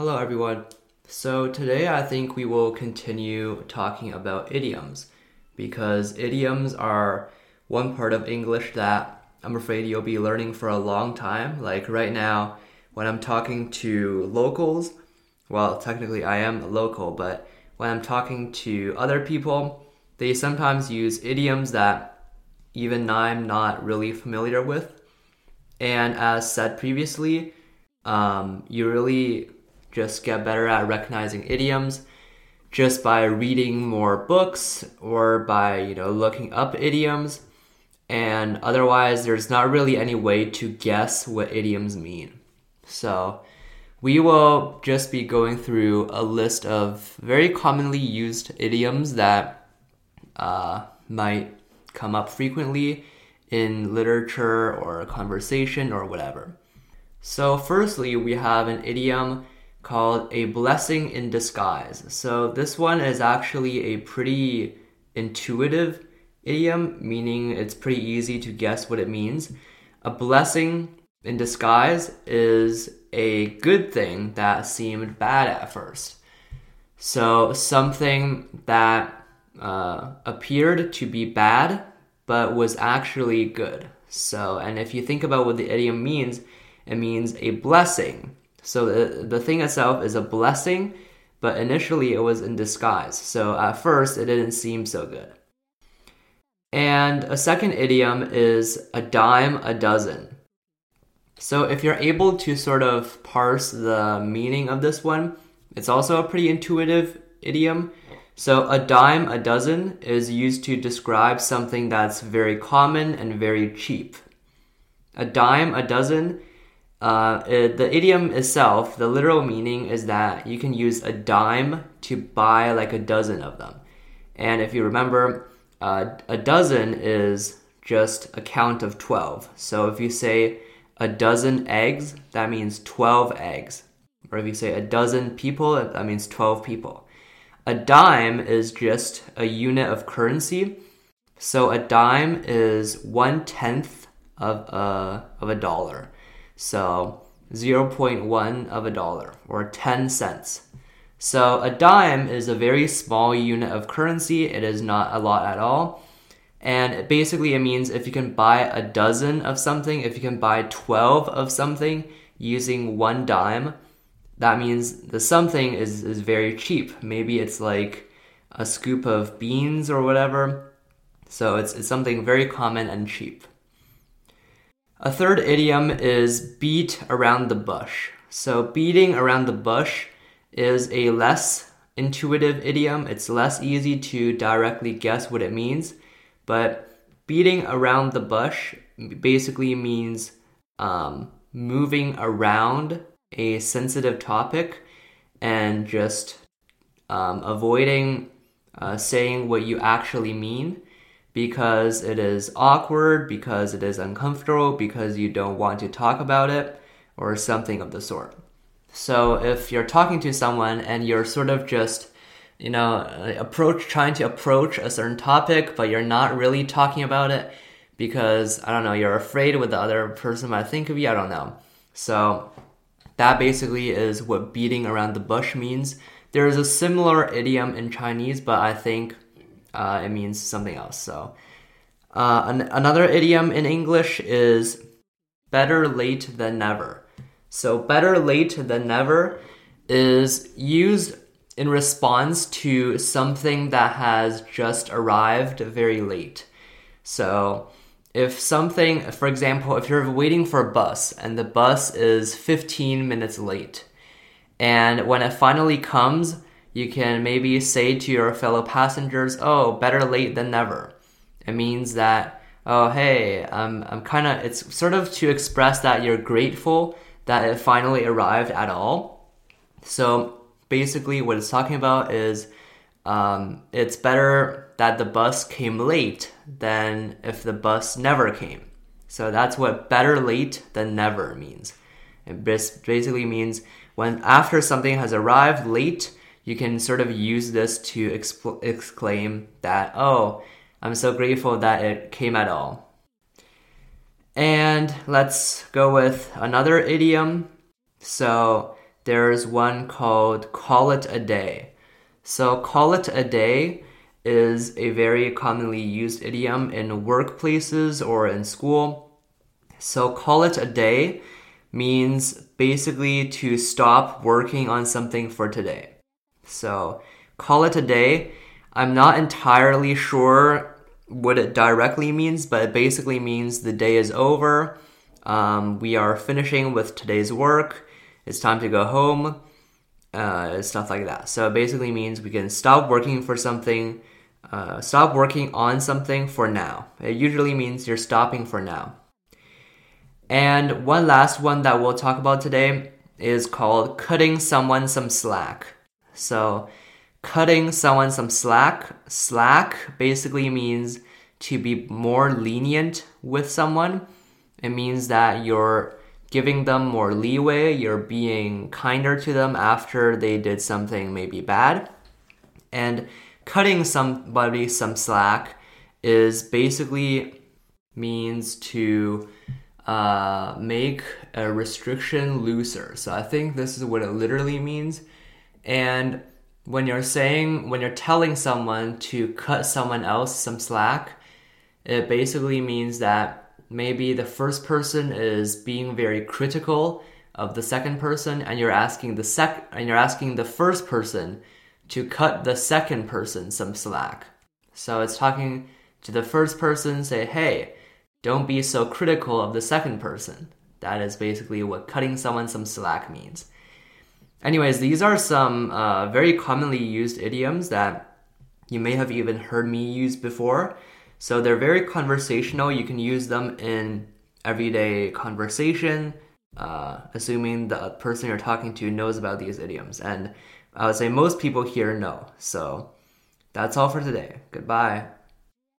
Hello, everyone. So, today I think we will continue talking about idioms because idioms are one part of English that I'm afraid you'll be learning for a long time. Like right now, when I'm talking to locals, well, technically I am a local, but when I'm talking to other people, they sometimes use idioms that even I'm not really familiar with. And as said previously, um, you really just get better at recognizing idioms just by reading more books or by you know looking up idioms. And otherwise there's not really any way to guess what idioms mean. So we will just be going through a list of very commonly used idioms that uh, might come up frequently in literature or conversation or whatever. So firstly we have an idiom called A Blessing in Disguise. So this one is actually a pretty intuitive idiom, meaning it's pretty easy to guess what it means. A blessing in disguise is a good thing that seemed bad at first. So something that uh, appeared to be bad but was actually good. So, and if you think about what the idiom means, it means a blessing so the, the thing itself is a blessing, but initially it was in disguise. So at first it didn't seem so good. And a second idiom is a dime a dozen. So if you're able to sort of parse the meaning of this one, it's also a pretty intuitive idiom. So a dime a dozen is used to describe something that's very common and very cheap. A dime a dozen uh, it, the idiom itself, the literal meaning is that you can use a dime to buy like a dozen of them. And if you remember, uh, a dozen is just a count of 12. So if you say a dozen eggs, that means 12 eggs. Or if you say a dozen people, that means 12 people. A dime is just a unit of currency. So a dime is one tenth of a, of a dollar. So 0.1 of a dollar or 10 cents. So a dime is a very small unit of currency. It is not a lot at all. And basically it means if you can buy a dozen of something, if you can buy 12 of something using one dime, that means the something is, is very cheap. Maybe it's like a scoop of beans or whatever. So it's, it's something very common and cheap. A third idiom is beat around the bush. So, beating around the bush is a less intuitive idiom. It's less easy to directly guess what it means. But beating around the bush basically means um, moving around a sensitive topic and just um, avoiding uh, saying what you actually mean because it is awkward, because it is uncomfortable, because you don't want to talk about it, or something of the sort. So if you're talking to someone and you're sort of just you know approach trying to approach a certain topic but you're not really talking about it because i don't know you're afraid what the other person might think of you i don't know so that basically is what beating around the bush means there is a similar idiom in chinese but i think uh, it means something else. So, uh, an- another idiom in English is better late than never. So, better late than never is used in response to something that has just arrived very late. So, if something, for example, if you're waiting for a bus and the bus is 15 minutes late, and when it finally comes, you can maybe say to your fellow passengers, oh, better late than never. It means that, oh, hey, I'm, I'm kind of, it's sort of to express that you're grateful that it finally arrived at all. So basically, what it's talking about is um, it's better that the bus came late than if the bus never came. So that's what better late than never means. It basically means when after something has arrived late, you can sort of use this to exclaim that, oh, I'm so grateful that it came at all. And let's go with another idiom. So, there's one called call it a day. So, call it a day is a very commonly used idiom in workplaces or in school. So, call it a day means basically to stop working on something for today. So, call it a day. I'm not entirely sure what it directly means, but it basically means the day is over. Um, we are finishing with today's work. It's time to go home. Uh, stuff like that. So it basically means we can stop working for something, uh, stop working on something for now. It usually means you're stopping for now. And one last one that we'll talk about today is called cutting someone some slack. So, cutting someone some slack, slack basically means to be more lenient with someone. It means that you're giving them more leeway, you're being kinder to them after they did something maybe bad. And cutting somebody some slack is basically means to uh, make a restriction looser. So I think this is what it literally means. And when you're saying, when you're telling someone to cut someone else some slack, it basically means that maybe the first person is being very critical of the second person and you're asking the sec and you're asking the first person to cut the second person some slack. So it's talking to the first person say, "Hey, don't be so critical of the second person. That is basically what cutting someone some slack means. Anyways, these are some uh, very commonly used idioms that you may have even heard me use before. So they're very conversational. You can use them in everyday conversation, uh, assuming the person you're talking to knows about these idioms. And I would say most people here know. So that's all for today. Goodbye.